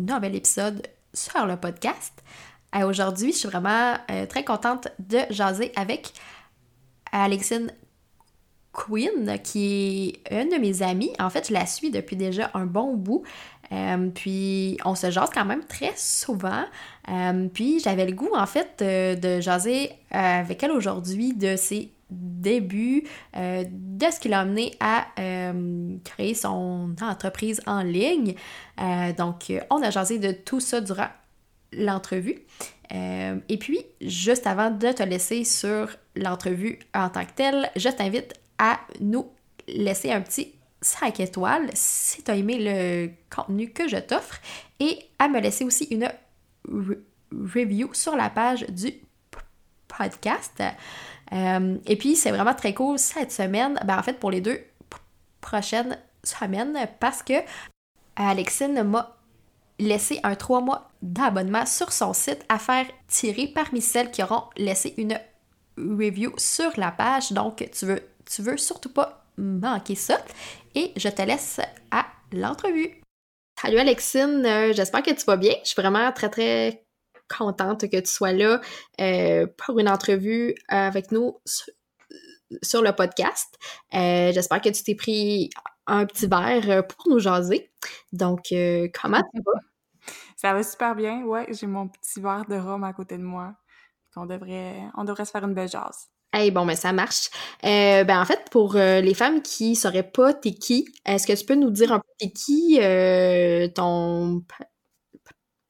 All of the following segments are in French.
nouvel épisode sur le podcast. Euh, Aujourd'hui, je suis vraiment euh, très contente de jaser avec Alexine Quinn, qui est une de mes amies. En fait, je la suis depuis déjà un bon bout. Euh, puis on se jase quand même très souvent. Puis j'avais le goût, en fait, de, de jaser avec elle aujourd'hui de ses débuts, euh, de ce qui l'a amené à euh, créer son entreprise en ligne. Euh, donc, on a jasé de tout ça durant l'entrevue. et puis, juste avant de te laisser sur l'entrevue en tant que telle, je t'invite à nous laisser un petit 5 étoiles si tu as aimé le contenu que je t'offre et à me laisser aussi une re review sur la page du podcast. Euh, et puis, c'est vraiment très cool cette semaine, ben, en fait, pour les deux prochaines semaines, parce que Alexine m'a laissé un trois mois d'abonnement sur son site à faire tirer parmi celles qui auront laissé une review sur la page. Donc, tu veux, tu veux surtout pas manquer ça. Et je te laisse à l'entrevue. Salut Alexine, euh, j'espère que tu vas bien. Je suis vraiment très très contente que tu sois là euh, pour une entrevue avec nous sur, sur le podcast. Euh, J'espère que tu t'es pris un petit verre pour nous jaser. Donc, euh, comment ça va? Ça va super bien, ouais. J'ai mon petit verre de rhum à côté de moi. On devrait, on devrait se faire une belle jase. Hey, bon, ben ça marche. Euh, ben en fait, pour euh, les femmes qui sauraient pas t'es qui, est-ce que tu peux nous dire un peu t'es qui, euh, ton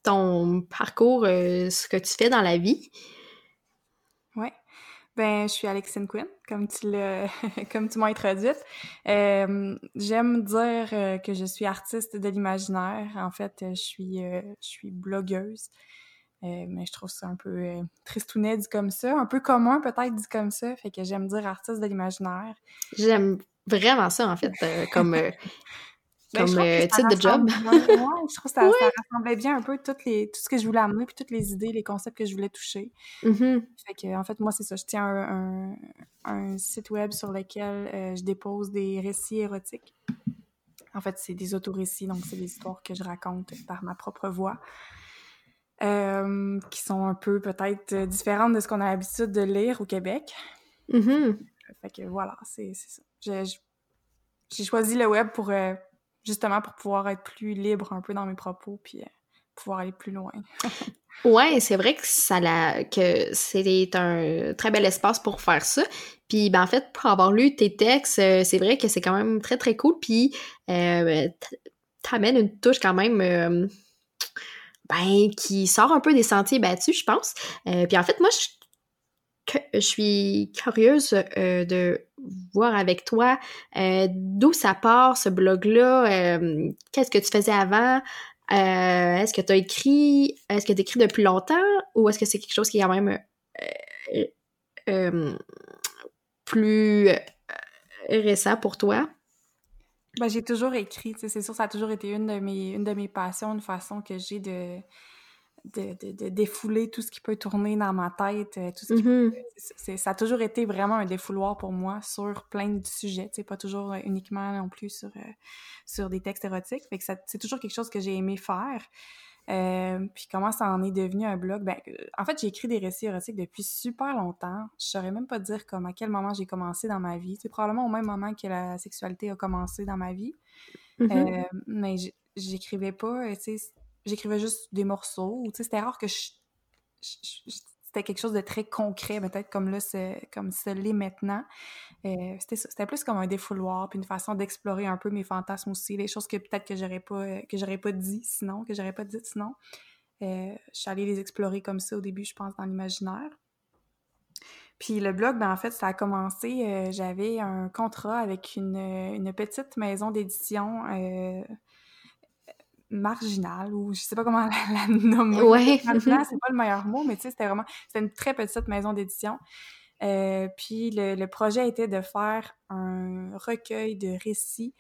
ton parcours, euh, ce que tu fais dans la vie? Ouais. Ben, je suis Alexine Quinn, comme tu l'as, comme tu m'as introduite. Euh, J'aime dire euh, que je suis artiste de l'imaginaire. En fait, je suis, je suis blogueuse. Mais je trouve ça un peu tristounet dit comme ça, un peu commun peut-être dit comme ça, fait que j'aime dire artiste de l'imaginaire. J'aime vraiment ça en fait, comme Ben, comme euh, titre de job. bien- ouais, je trouve que ça, ça rassemblait bien un peu toutes les, tout ce que je voulais amener, puis toutes les idées, les concepts que je voulais toucher. Mhm. Fait que, en fait, moi, c'est ça. Je tiens un, un- un site web sur lequel euh, je dépose des récits érotiques. En fait, c'est des autorécits, donc c'est des histoires que je raconte par ma propre voix, euh, qui sont un peu peut-être euh, différentes de ce qu'on a l'habitude de lire au Québec. Mhm. Fait que voilà, c'est ça. J'ai choisi le web pour justement pour pouvoir être plus libre un peu dans mes propos, puis euh, pouvoir aller plus loin. Ouais, c'est vrai que ça la que c'est un très bel espace pour faire ça. Puis ben en fait, pour avoir lu tes textes, euh, c'est vrai que c'est quand même très très cool. Puis euh, t'amènes une touche quand même euh, ben qui sort un peu des sentiers battus, je pense. Puis en fait, moi je, je suis curieuse euh, de voir avec toi euh, d'où ça part ce blog-là, euh, qu'est-ce que tu faisais avant, est-ce que tu as écrit, est-ce que tu depuis longtemps ou est-ce que c'est quelque chose qui est quand même plus récent pour toi? Ben, j'ai toujours écrit, c'est sûr, ça a toujours été une de mes, une de mes passions, une façon que j'ai de, de, de, de défouler tout ce qui peut tourner dans ma tête, euh, tout ce qui Mhm. c'est- c'est- ça a toujours été vraiment un défouloir pour moi sur plein de sujets, sais, pas toujours euh, uniquement non plus sur, euh, sur des textes érotiques. Fait que ça- c'est toujours quelque chose que j'ai aimé faire. Euh, puis comment ça en est devenu un blog? Ben, en fait, j'ai écrit des récits érotiques depuis super longtemps. Je saurais même pas dire comme à quel moment j'ai commencé dans ma vie. C'est probablement au même moment que la sexualité a commencé dans ma vie. Mhm. Euh, mais j'écrivais pas, tu sais, j'écrivais juste des morceaux. c'était rare que je, c'était quelque chose de très concret, peut-être comme là, c'est- comme ça l'est maintenant. Euh, c'était c'était plus comme un défouloir, puis une façon d'explorer un peu mes fantasmes aussi, les choses que peut-être que j'aurais pas, euh, que j'aurais pas dit sinon, que j'aurais pas dit sinon. Euh, je suis allée les explorer comme ça au début, je pense, dans l'imaginaire. Puis le blog, ben en fait, ça a commencé, euh, j'avais un contrat avec une, une petite maison d'édition marginale ou je sais pas comment la, nommer. Ouais. c'est pas le meilleur mot, mais tu sais, c'était vraiment c'était une très petite maison d'édition. Euh, puis le, projet était de faire un recueil de récits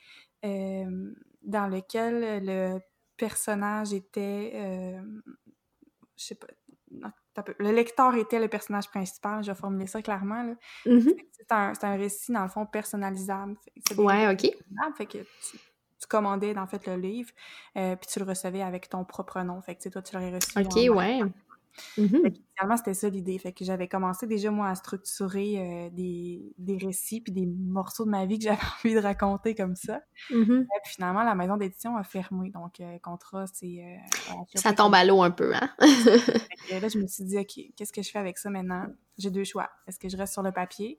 euh, dans lequel le personnage était, euh, je sais pas, le lecteur était le personnage principal, je vais formuler ça clairement. Mm-hmm. C'est un, un, récit, dans le fond, personnalisable. Ouais, OK. Fait que tu, tu commandais, en fait, le livre, euh, puis tu le recevais avec ton propre nom. Fait que, toi, tu l'aurais reçu. OK, ouais. Mm-hmm. Finalement, c'était ça l'idée. Fait que j'avais commencé déjà, moi, à structurer euh, des, des, récits puis des morceaux de ma vie que j'avais envie de raconter comme ça. Mm-hmm. Et puis finalement, la maison d'édition a fermé. Donc, euh, contrat, c'est... ça tombe à l'eau un peu, hein? là, je me suis dit, OK, qu'est-ce que je fais avec ça maintenant? J'ai deux choix. Est-ce que je reste sur le papier?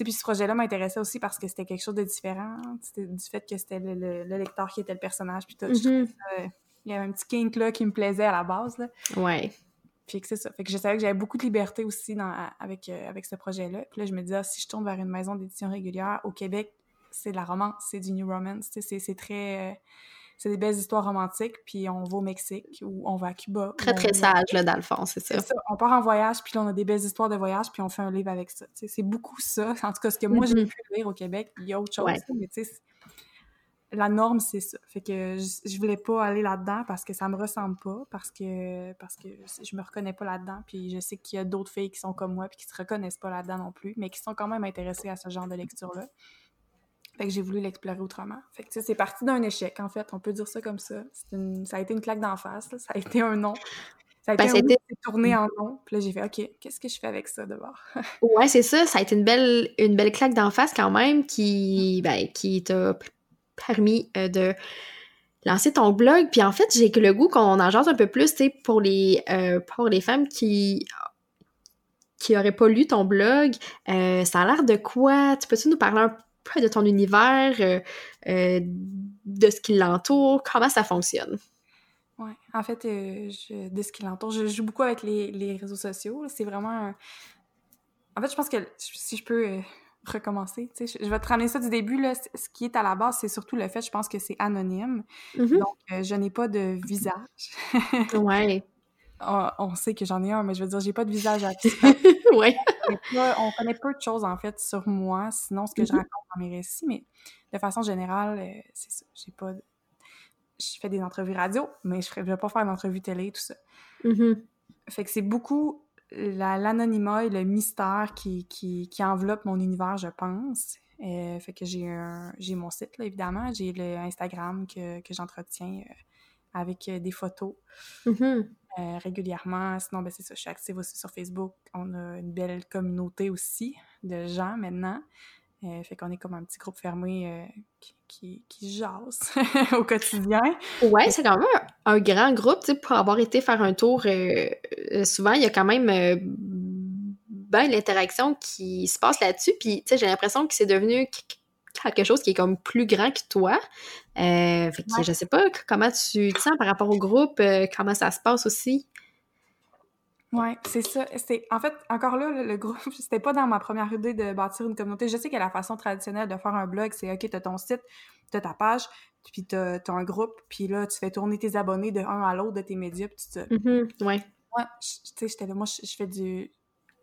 Puis ce projet-là m'intéressait aussi parce que c'était quelque chose de différent. C'était du fait que c'était le, lecteur qui était le personnage. Puis tout. Mm-hmm. il y avait un petit kink là qui me plaisait à la base. Là. Ouais. Puis que c'est ça. Fait que je savais que j'avais beaucoup de liberté aussi dans, avec, euh, avec ce projet-là. Puis là, je me disais, ah, si je tourne vers une maison d'édition régulière au Québec, c'est de la romance, c'est du new romance. C'est très. Euh, c'est des belles histoires romantiques, puis on va au Mexique ou on va à Cuba. Très, très sage, là, dans le fond, c'est ça. ça. On part en voyage, puis là, on a des belles histoires de voyage, puis on fait un livre avec ça. C'est beaucoup ça. En tout cas, ce que moi, j'ai mm-hmm. pu lire au Québec, il y a autre chose, mais tu sais, la norme, c'est ça. Fait que je, je voulais pas aller là-dedans parce que ça me ressemble pas, parce que parce que je me reconnais pas là-dedans, puis je sais qu'il y a d'autres filles qui sont comme moi puis qui se reconnaissent pas là-dedans non plus, mais qui sont quand même intéressées à ce genre de lecture-là. Fait que j'ai voulu l'explorer autrement. Fait que c'est parti d'un échec, en fait. On peut dire ça comme ça. ça a été une claque d'en face. Ça a été un nom. Ça a ben, été tourné en nom. Puis là, j'ai fait OK, qu'est-ce que je fais avec ça d'abord? ouais, c'est ça. Ça a été une belle, une belle claque d'en face quand même qui, ben, qui t'a permis euh, de lancer ton blog. Puis en fait, j'ai que le goût qu'on en jase un peu plus, tu sais, pour les, euh, pour les femmes qui qui n'auraient pas lu ton blog. Euh, ça a l'air de quoi? Tu peux-tu nous parler un peu de ton univers, euh, euh, de ce qui l'entoure, comment ça fonctionne? Oui, en fait, euh, de ce qui l'entoure, je joue beaucoup avec les, réseaux sociaux. C'est vraiment En fait, je pense que si je peux recommencer, je, vais te ramener ça du début. Là, ce qui est à la base, c'est surtout le fait, je pense que c'est anonyme. Mm-hmm. Donc, je n'ai pas de visage. ouais. On sait que j'en ai un, mais je veux dire, j'ai pas de visage à ouais. on connaît peu de choses, en fait, sur moi, sinon ce que je mm-hmm. raconte dans mes récits, mais de façon générale, euh, c'est ça. J'ai pas. Je fais des entrevues radio, mais je ne vais pas faire d'entrevue télé, tout ça. Mm-hmm. Fait que c'est beaucoup l'anonymat et le mystère qui, qui, qui, enveloppe mon univers, je pense. Euh, fait que j'ai j'ai mon site, là, évidemment. J'ai le Instagram que, que j'entretiens euh, avec des photos. Mm-hmm. Euh, régulièrement. Sinon, ben, c'est ça, je suis active aussi sur Facebook. On a une belle communauté aussi de gens maintenant. Euh, fait qu'on est comme un petit groupe fermé euh, qui, qui, qui, jase au quotidien. Ouais, c'est quand même un, grand groupe, pour avoir été faire un tour. souvent, il y a quand même ben l'interaction qui se passe là-dessus. Puis, j'ai l'impression que c'est devenu quelque chose qui est comme plus grand que toi. Euh, fait que je sais pas comment tu te sens par rapport au groupe, euh, comment ça se passe aussi? Ouais, c'est ça. C'est en fait encore là le, groupe, c'était pas dans ma première idée de bâtir une communauté. Je sais que la façon traditionnelle de faire un blog, c'est OK, t'as ton site, t'as ta page, puis t'as as un groupe, puis là tu fais tourner tes abonnés de un à l'autre de tes médias, puis tout ça. Mm-hmm, ouais. Ouais, tu sais, j'étais là, moi je fais du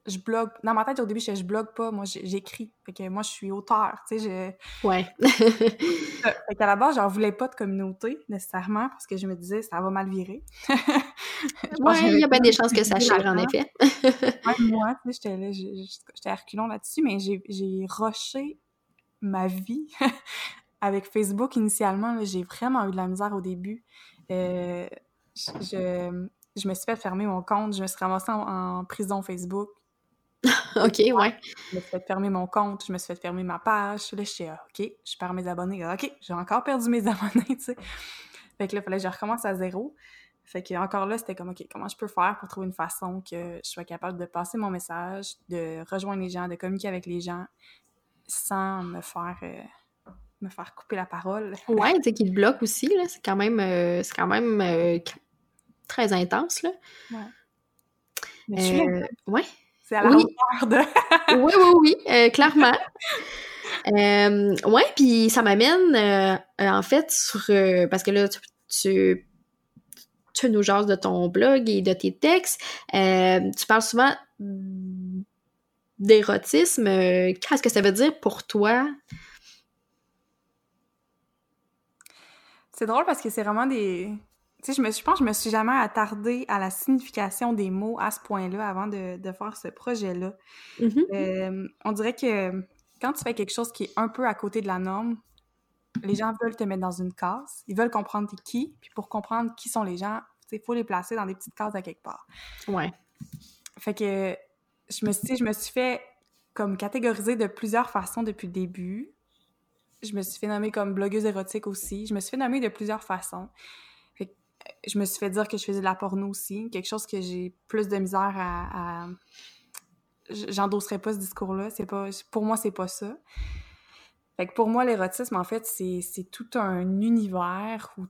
je blogue. Dans ma tête, au début, je, je blogue pas. Moi, j'écris. Fait que moi, je suis auteur. Tu sais, je... Ouais. fait qu'à la base, j'en voulais pas de communauté, nécessairement, parce que je me disais, ça va mal virer. ouais, il y a bien des chances que ça change, en effet. moi, tu sais, j'étais j'étais à reculons là-dessus, mais j'ai rushé ma vie avec Facebook initialement. J'ai vraiment eu de la misère au début. Euh, je, je, me suis fait fermer mon compte, je me suis ramassée en prison Facebook. OK, ouais. Je me suis fait fermer mon compte, je me suis fait fermer ma page. Là, je suis OK, je perds mes abonnés. OK, j'ai encore perdu mes abonnés, tu sais. Fait que là, il fallait que je recommence à zéro. Fait que encore là, c'était comme OK, comment je peux faire pour trouver une façon que je sois capable de passer mon message, de rejoindre les gens, de communiquer avec les gens sans me faire euh, me faire couper la parole. Ouais, tu sais qu'il bloque aussi là, c'est quand même euh, c'est quand même euh, très intense là. Ouais. Mais ouais. C'est à la oui. de... oui, oui, oui, euh, clairement. Euh, ouais, puis ça m'amène euh, en fait sur parce que là tu, tu nous jases de ton blog et de tes textes. Tu parles souvent d'érotisme. Qu'est-ce que ça veut dire pour toi? C'est drôle parce que c'est vraiment des. Tu sais, je, me, je pense que je me suis jamais attardée à la signification des mots à ce point-là avant de, de faire ce projet-là. Mm-hmm. Euh, on dirait que quand tu fais quelque chose qui est un peu à côté de la norme, les gens veulent te mettre dans une case, ils veulent comprendre qui, puis pour comprendre qui sont les gens, il faut les placer dans des petites cases à quelque part. Ouais. Fait que je me suis, je me suis fait comme catégoriser de plusieurs façons depuis le début. Je me suis fait nommer comme blogueuse érotique aussi. Je me suis fait nommer de plusieurs façons. Je me suis fait dire que je faisais de la porno aussi, quelque chose que j'ai plus de misère à... à... J'endosserais pas ce discours-là. C'est pas... Pour moi, c'est pas ça. Fait que pour moi, l'érotisme, en fait, c'est tout un univers où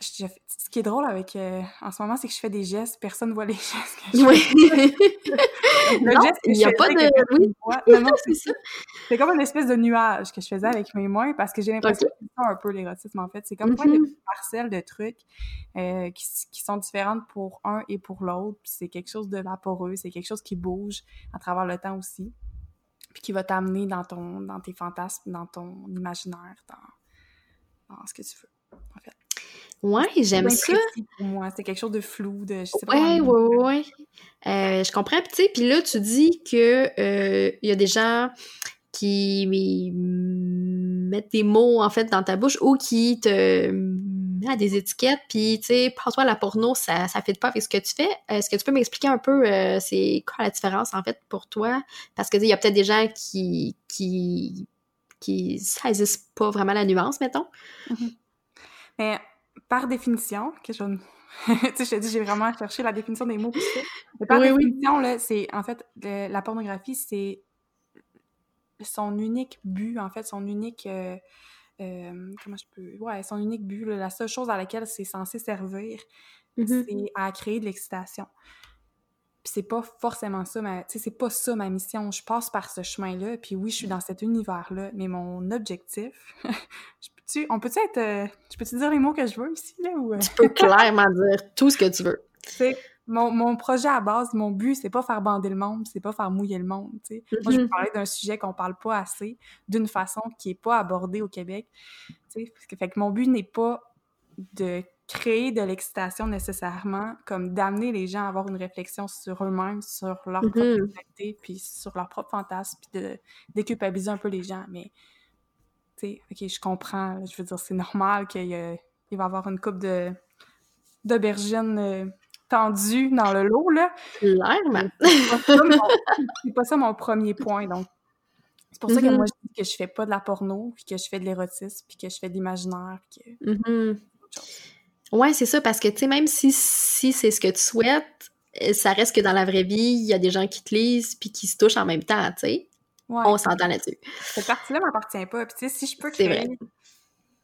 ce qui est drôle avec euh, en ce moment, c'est que je fais des gestes, personne ne voit les gestes que je oui. non, il n'y a pas de. Oui. Non, non, c'est ça. C'est comme une espèce de nuage que je faisais avec mes mains parce que j'ai l'impression que c'est un peu l'érotisme en fait. C'est comme plein de Mhm. petites parcelles de trucs euh, qui, qui sont différentes pour un et pour l'autre. C'est quelque chose de vaporeux, c'est quelque chose qui bouge à travers le temps aussi. Puis qui va t'amener dans ton dans tes fantasmes, dans ton imaginaire, dans, dans ce que tu veux. Ouais, j'aime ça. pour moi? C'est quelque chose de flou, de je sais pas. Ouais, ouais, ouais. Euh, je comprends. Puis, tu sais, puis là, tu dis que euh, il y a des gens qui mettent des mots, en fait, dans ta bouche ou qui te mettent des étiquettes. Puis, tu sais, pense-toi, la porno, ça ça fait pas avec ce que tu fais. Est-ce que tu peux m'expliquer un peu euh, c'est quoi la différence, en fait, pour toi? Parce que, il y a peut-être des gens qui... qui qui saisissent pas vraiment la nuance, mettons. Mais par définition, que je... tu sais, je te dis, j'ai vraiment cherché la définition des mots. Mais par Oui, oui. définition, là, c'est, en fait, le- la pornographie, c'est son unique but, en fait, son unique... euh, euh, comment je peux... Ouais, son unique but, là, la seule chose à laquelle c'est censé servir, Mhm. c'est à créer de l'excitation. Puis c'est pas forcément ça, ma... tu sais, c'est pas ça ma mission. Je passe par ce chemin-là, puis oui, je suis dans cet univers-là, mais mon objectif... je peux-tu... On peut-tu être... euh, Je peux-tu dire les mots que je veux ici, là, ou... euh? Tu peux clairement dire tout ce que tu veux. C'est mon, mon projet à base, mon but, c'est pas faire bander le monde, c'est pas faire mouiller le monde, tu sais. Moi, je veux Mhm. parler d'un sujet qu'on parle pas assez, d'une façon qui est pas abordée au Québec, tu sais. Parce que, fait que mon but n'est pas de créer de l'excitation nécessairement, comme d'amener les gens à avoir une réflexion sur eux-mêmes, sur leur Mhm. propre sexualité, puis sur leur propre fantasme, puis de déculpabiliser un peu les gens. Mais, tu sais, OK, je comprends, je veux dire, c'est normal qu'il il va y avoir une coupe de d'aubergines euh, tendues dans le lot, là. Clairement. C'est pas ça mon- c'est pas ça mon premier point, donc. C'est pour ça que Mhm. moi, je dis que je fais pas de la porno, puis que je fais de l'érotisme, puis que je fais de l'imaginaire, puis que... Mhm. chose. Ouais, c'est ça, parce que, tu sais, même si, si c'est ce que tu souhaites, euh, ça reste que dans la vraie vie, il y a des gens qui te lisent puis qui se touchent en même temps, tu sais. Ouais. On s'entend là-dessus. Cette partie-là m'appartient pas. Puis tu sais, si je peux C'est créer vrai.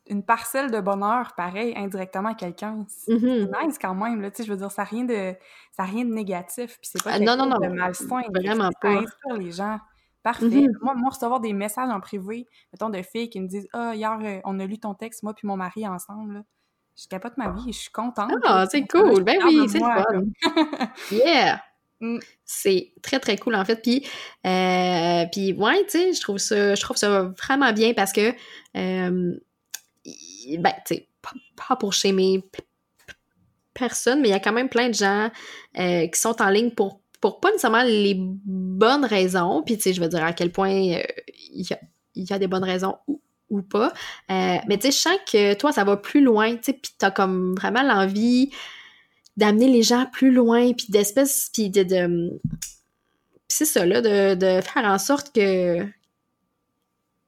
une parcelle de bonheur, pareil, indirectement à quelqu'un, c'est Mhm. c'est nice quand même, là. Tu sais, je veux dire, ça n'a rien de, ça a rien de négatif, puis c'est pas quelque non, non, de non. malsain. Vraiment Ça pas. inspire les gens. Parfait. Mhm. moi, moi, recevoir des messages en privé, mettons, de filles qui me disent « Ah, hier, euh, on a lu ton texte, moi puis mon mari ensemble, là. Je capote ma vie, je suis contente. Ah, c'est cool. Ben oui, c'est le fun. Yeah! Mm. C'est très, très cool, en fait. Puis, euh, puis ouais, tu sais, je trouve ça, je trouve ça vraiment bien parce que, euh, ben, tu sais, pas, pas pour p- personne, mais il y a quand même plein de gens euh, qui sont en ligne pour, pour pas nécessairement les bonnes raisons. Puis, tu sais, je veux dire à quel point il y, a, des bonnes raisons ou, ou pas. Mais tu sais, je sens que toi, ça va plus loin, tu sais, puis t'as comme vraiment l'envie d'amener les gens plus loin, puis d'espèce, puis de... de puis c'est ça, là, de, de faire en sorte que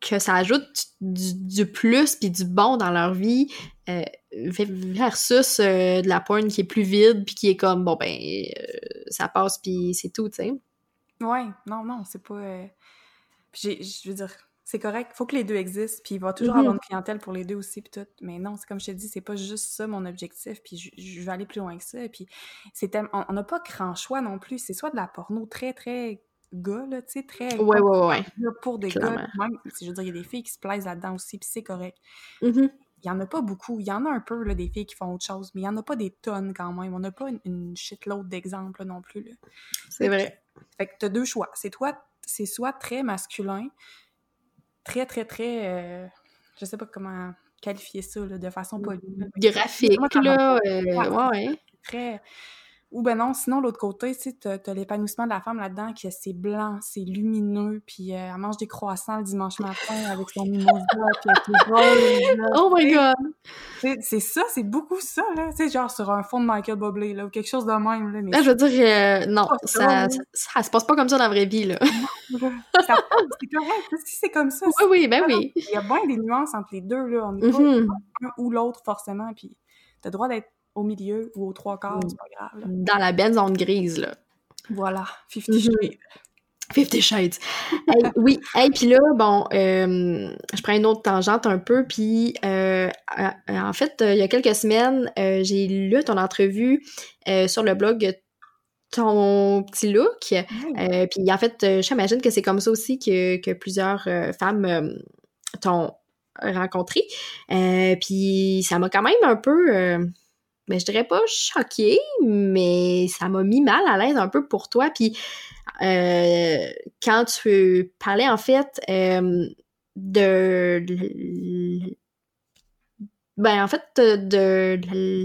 que ça ajoute du, plus puis du bon dans leur vie euh, versus euh, de la porn qui est plus vide puis qui est comme bon ben euh, ça passe puis c'est tout tu sais Ouais, non, non, c'est pas. je veux dire, c'est correct. Faut que les deux existent. Puis il va toujours Mhm. avoir une clientèle pour les deux aussi, puis tout. Mais non, c'est comme je te dis, c'est pas juste ça mon objectif. Puis je, je vais aller plus loin que ça. Puis c'est on n'a pas grand choix non plus. C'est soit de la porno très, très gars, là, tu sais, très. ouais ouais ouais pour des Clairement. gars. Même, je veux dire, il y a des filles qui se plaisent là-dedans aussi, puis c'est correct. Mhm. il y en a pas beaucoup. Il y en a un peu, là, des filles qui font autre chose, mais il y en a pas des tonnes quand même. On n'a pas une, une shitload d'exemples non plus. C'est vrai. Fait que t'as deux choix. C'est toi, c'est soit très masculin, très, très, très... euh, je sais pas comment qualifier ça, là, de façon polie. là, mais Graphique, là. euh, Ouais. ouais, ouais. très... Ou ben non, sinon, l'autre côté, tu sais, t'as t'as l'épanouissement de la femme là-dedans, que c'est blanc, c'est lumineux, puis euh, elle mange des croissants le dimanche matin avec son mimosa, puis avec les roses, là, Oh my god! C'est c'est ça, c'est beaucoup ça, là. Tu sais, genre sur un fond de Michael Bublé, là, ou quelque chose de même, là. Mais Là, je veux dire, euh, non, ça, ça, là. ça, ça se passe pas comme ça dans la vraie vie, là. c'est correct. Si c'est comme ça, Oui, oui, ben oui. il y a bien des nuances entre les deux, là. On n'est pas Mhm. un ou l'autre, forcément, puis t'as le droit d'être au milieu ou aux trois quarts, c'est pas grave, là. Dans la belle zone grise, là. Voilà, 50 Mhm. Shades. Fifty Shades. Hey, oui, hey, puis là, bon, euh, je prends une autre tangente un peu, puis euh, en fait, euh, il y a quelques semaines, euh, j'ai lu ton entrevue sur le blog Ton petit look, euh, puis en fait, j'imagine que c'est comme ça aussi que, que plusieurs femmes t'ont rencontré. Puis ça m'a quand même un peu, ben, je dirais pas choquée, mais ça m'a mis mal à l'aise un peu pour toi. Puis euh, quand tu parlais en fait euh, de ben en fait de,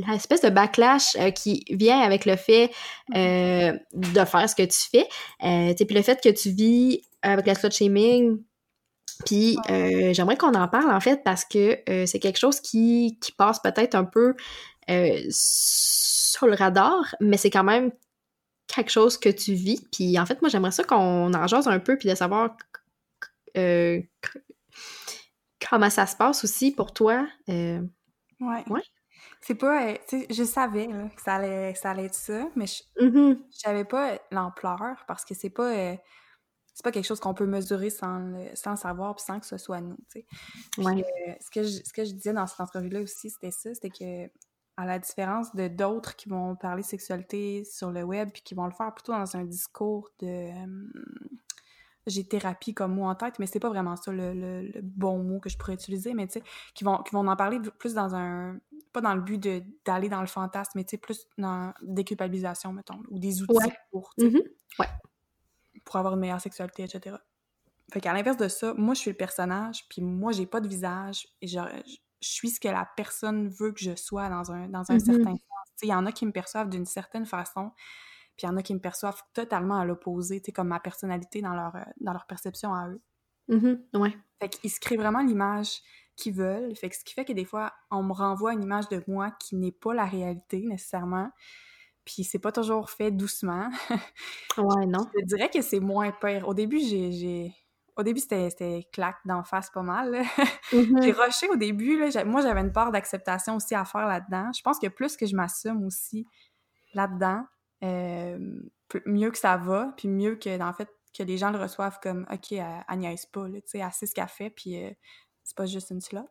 l'espèce de backlash euh, qui vient avec le fait euh, de faire ce que tu fais. Euh, puis le fait que tu vis avec la slut shaming puis j'aimerais qu'on en parle en fait parce que c'est quelque chose qui, qui passe peut-être un peu euh, sur le radar mais c'est quand même quelque chose que tu vis. Puis en fait, moi, j'aimerais ça qu'on en jase un peu, puis de savoir euh, comment ça se passe aussi pour toi. Euh, Ouais. Ouais. C'est pas... euh, je savais là, que, ça allait, que ça allait être ça, mais je, mhm, je savais pas l'ampleur parce que c'est pas... c'est pas quelque chose qu'on peut mesurer sans le, sans le savoir puis sans que ce soit nous, tu sais. Puis, Ouais. euh, ce, que je, ce que je disais dans cette entrevue-là aussi, c'était ça, c'était que à la différence de d'autres qui vont parler sexualité sur le web puis qui vont le faire plutôt dans un discours de euh, j'ai thérapie comme mot en tête, mais c'est pas vraiment ça le, le- le bon mot que je pourrais utiliser, mais tu sais, qui vont, qui vont en parler plus dans un pas dans le but d'aller dans le fantasme, mais tu sais, plus dans déculpabilisation, mettons, ou des outils Ouais. pour, sais, mhm. pour avoir une meilleure sexualité, etc. Fait qu'à l'inverse de ça, moi, je suis le personnage, puis moi, j'ai pas de visage, et je, je- suis ce que la personne veut que je sois dans un, dans un Mhm. certain sens. Il y en a qui me perçoivent d'une certaine façon, puis il y en a qui me perçoivent totalement à l'opposé, comme ma personnalité dans leur, dans leur perception à eux. Mhm, ouais. Fait qu'ils se créent vraiment l'image qu'ils veulent. Fait que ce qui fait que des fois, on me renvoie à une image de moi qui n'est pas la réalité nécessairement. Puis c'est pas toujours fait doucement. Ouais, non. Je dirais que c'est moins pire. Au début, j'ai. Au début, c'était claque d'en face pas mal. J'ai rushé au début. Là. Moi, j'avais une part d'acceptation aussi à faire là-dedans. Je pense que plus que je m'assume aussi là-dedans, euh, mieux que ça va, puis mieux que, en fait, que les gens le reçoivent comme « OK, elle, niaise pas, là, tu sais, elle sait ce qu'elle fait, puis euh, c'est pas juste une slot.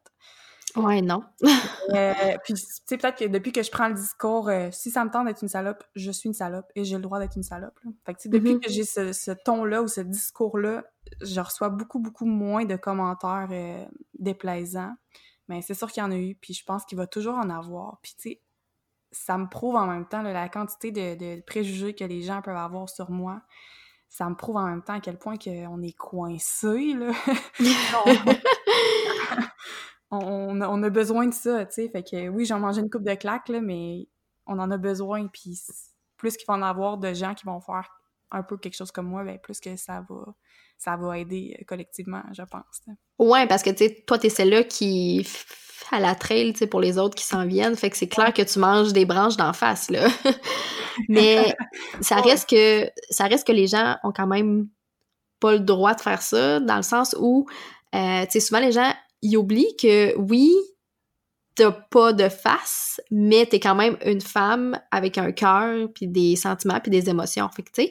Ouais, non. Euh, puis, tu sais, peut-être que depuis que je prends le discours, si ça me tente d'être une salope, je suis une salope et j'ai le droit d'être une salope. Fait que, tu sais, depuis Mhm. que j'ai ce, ce ton-là ou ce discours-là, je reçois beaucoup, beaucoup moins de commentaires euh, déplaisants. Mais c'est sûr qu'il y en a eu, puis je pense qu'il va toujours en avoir. Puis, tu sais, ça me prouve en même temps là, la quantité de, de préjugés que les gens peuvent avoir sur moi. Ça me prouve en même temps à quel point qu'on est coincé, là. on, on a, on a besoin de ça, tu sais. Fait que oui, j'en mangeais une coupe de claques, là, mais on en a besoin. Puis plus qu'il va en avoir de gens qui vont faire un peu quelque chose comme moi, ben plus que ça va, ça va aider euh, collectivement, je pense. Ouais, parce que, tu sais, toi, t'es celle-là qui à la trail, tu sais, pour les autres qui s'en viennent. Fait que c'est clair que tu manges des branches d'en face, là. Mais ça reste que, ça reste que les gens ont quand même pas le droit de faire ça, dans le sens où, euh, tu sais, souvent les gens, ils oublient que, oui, t'as pas de face, mais t'es quand même une femme avec un cœur, puis des sentiments, puis des émotions. Fait que, tu sais,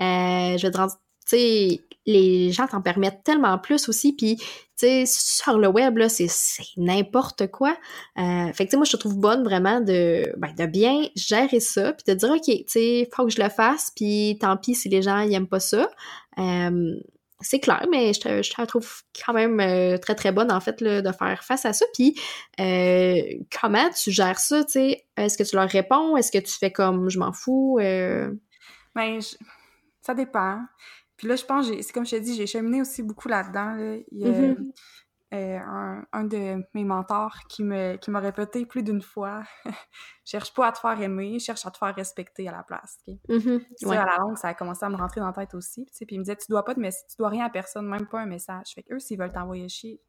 euh, je veux dire, tu sais, les gens t'en permettent tellement plus aussi, puis, tu sais, sur le web, là, c'est n'importe quoi. Euh, fait que, tu sais, moi, je te trouve bonne vraiment de, ben, de bien gérer ça, puis de dire, OK, tu sais, faut que je le fasse, puis tant pis si les gens, ils pas ça. Euh, c'est clair, mais je te, je te trouve quand même euh, très très bonne en fait de faire face à ça. Puis comment tu gères ça, tu sais? Est-ce que tu leur réponds? Est-ce que tu fais comme je m'en fous? Ben, ça dépend. Puis là, je pense, c'est comme je t'ai dit, j'ai cheminé aussi beaucoup là-dedans. là. Il y a Mhm. euh, un, un de mes mentors qui me qui m'a répété plus d'une fois cherche pas à te faire aimer, cherche à te faire respecter à la place. ok? Ça, Ouais. à la longue, ça a commencé à me rentrer dans la tête aussi. Puis il me disait, tu dois pas de tu dois rien à personne, même pas un message. Fait qu'eux, s'ils veulent t'envoyer chier,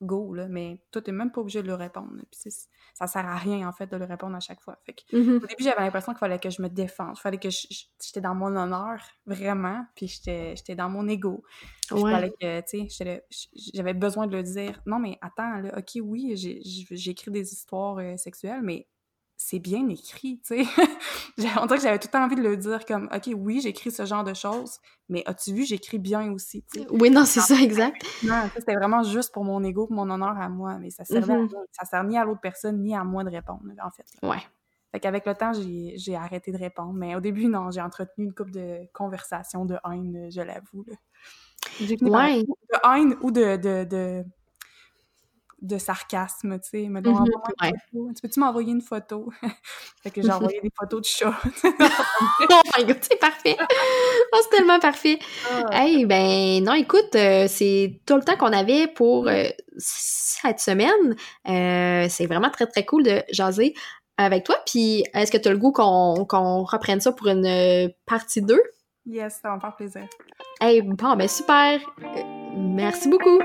go, là, mais toi, t'es même pas obligé de leur répondre. Puis ça sert à rien, en fait, de leur répondre à chaque fois. Fait que, Mhm. au début, j'avais l'impression qu'il fallait que je me défende. Il fallait que j'étais dans mon honneur, vraiment, puis j'étais j'étais dans mon ego. Il Ouais. fallait que, tu sais, j'étais là- j'avais besoin de le dire. Non, mais attends, là, OK, oui, écrit des histoires euh, sexuelles, mais c'est bien écrit, tu sais. On dirait que j'avais tout le temps envie de le dire comme, OK, oui, j'écris ce genre de choses, mais as-tu vu, j'écris bien aussi, tu sais. Oui, non, c'est ça, exact. Non, c'était vraiment juste pour mon ego, pour mon honneur à moi, mais ça servait à Mhm. rien. Ça sert ni à l'autre personne, ni à moi de répondre, en fait. Ouais. Fait qu'avec le temps, j'ai arrêté de répondre. Mais au début, non, j'ai entretenu une couple de conversations de haine, je l'avoue. Ouais. De haine ou de, de, de, de sarcasme, tu sais. Une ouais. photo. Tu peux-tu m'envoyer une photo? fait que j'ai envoyé des photos de chats. Oh my god, c'est parfait! Oh, c'est tellement parfait! Hey, ben non, écoute, euh, c'est tout le temps qu'on avait pour euh, cette semaine. Euh, c'est vraiment très, très cool de jaser avec toi. Puis, est-ce que tu as le goût qu'on reprenne ça pour une partie 2? yes, ça va me faire plaisir. Hey, bon, ben super! Merci beaucoup!